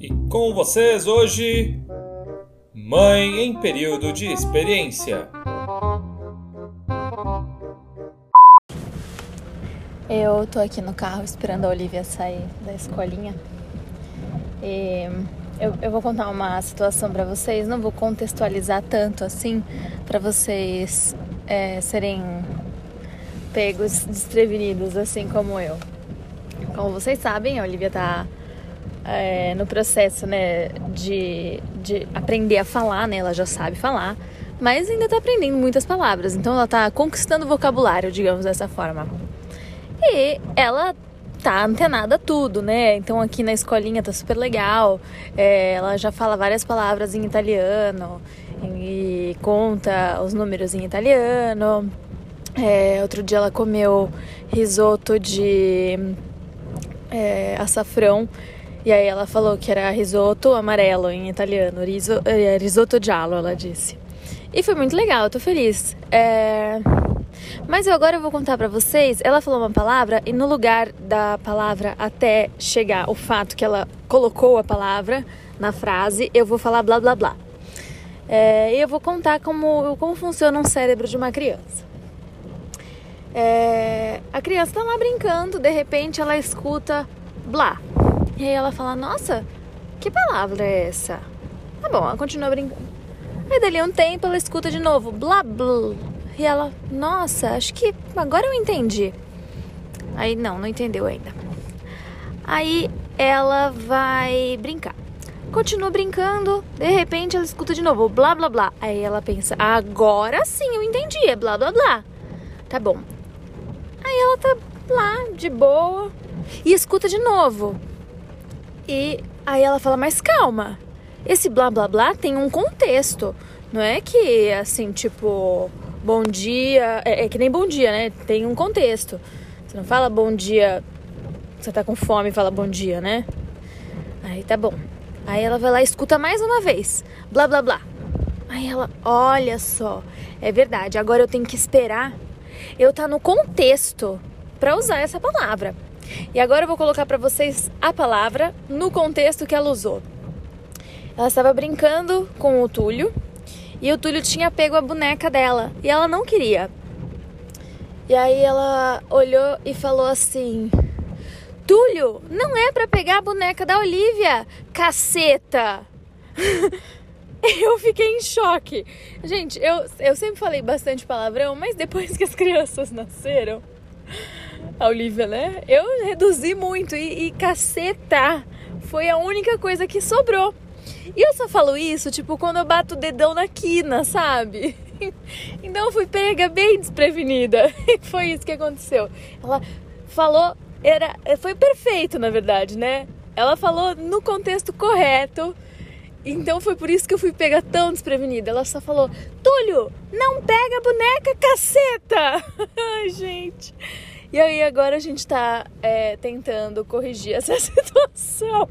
E com vocês hoje, Mãe em período de experiência. Eu tô aqui no carro esperando a Olivia sair da escolinha. E eu, eu vou contar uma situação para vocês, não vou contextualizar tanto assim, para vocês é, serem pegos desprevenidos, assim como eu. Como vocês sabem, a Olivia tá é, no processo né, de, de aprender a falar, né? Ela já sabe falar, mas ainda tá aprendendo muitas palavras, então ela tá conquistando o vocabulário, digamos dessa forma. E ela tá antenada a tudo, né? Então aqui na escolinha tá super legal. É, ela já fala várias palavras em italiano e conta os números em italiano. É, outro dia ela comeu risoto de é, açafrão e aí ela falou que era risoto amarelo em italiano, riso, é, risoto giallo, ela disse. E foi muito legal, eu tô feliz. É... Mas eu agora vou contar para vocês. Ela falou uma palavra e no lugar da palavra até chegar o fato que ela colocou a palavra na frase, eu vou falar blá blá blá. É, e eu vou contar como, como funciona um cérebro de uma criança. É, a criança tá lá brincando, de repente ela escuta blá. E aí ela fala: Nossa, que palavra é essa? Tá bom, ela continua brincando. Aí dali um tempo ela escuta de novo blá blá. E ela, nossa, acho que agora eu entendi. Aí não, não entendeu ainda. Aí ela vai brincar. Continua brincando, de repente ela escuta de novo blá blá blá. Aí ela pensa, agora sim eu entendi, é blá blá blá. Tá bom. Aí ela tá lá, de boa, e escuta de novo. E aí ela fala, mas calma, esse blá blá blá tem um contexto. Não é que assim, tipo, bom dia. É, é, que nem bom dia, né? Tem um contexto. Você não fala bom dia. Você tá com fome e fala bom dia, né? Aí tá bom. Aí ela vai lá e escuta mais uma vez. Blá blá blá. Aí ela, olha só, é verdade. Agora eu tenho que esperar eu tá no contexto para usar essa palavra. E agora eu vou colocar para vocês a palavra no contexto que ela usou. Ela estava brincando com o Túlio e o Túlio tinha pego a boneca dela e ela não queria. E aí ela olhou e falou assim: Túlio, não é para pegar a boneca da Olivia, caceta! eu fiquei em choque. Gente, eu, eu sempre falei bastante palavrão, mas depois que as crianças nasceram, a Olivia, né? Eu reduzi muito e, e caceta foi a única coisa que sobrou. E eu só falo isso, tipo, quando eu bato o dedão na quina, sabe? Então eu fui pega bem desprevenida. Foi isso que aconteceu. Ela falou, era, foi perfeito, na verdade, né? Ela falou no contexto correto. Então foi por isso que eu fui pega tão desprevenida. Ela só falou: Túlio, não pega a boneca, caceta! Ai, gente. E aí agora a gente tá é, tentando corrigir essa situação.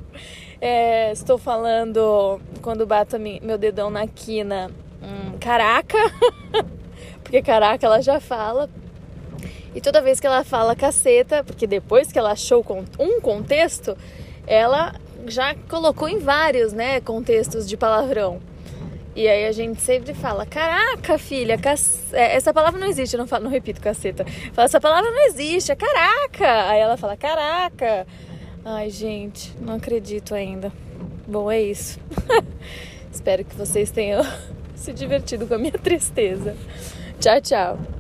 É, estou falando quando bato meu dedão na quina, hum, caraca, porque caraca ela já fala. E toda vez que ela fala caceta, porque depois que ela achou um contexto, ela já colocou em vários, né, contextos de palavrão. E aí a gente sempre fala, caraca, filha, cac... É, essa palavra não existe, eu não, falo, não repito caceta. Fala, essa palavra não existe, é caraca. Aí ela fala, caraca. Ai, gente, não acredito ainda. Bom, é isso. Espero que vocês tenham se divertido com a minha tristeza. Tchau, tchau.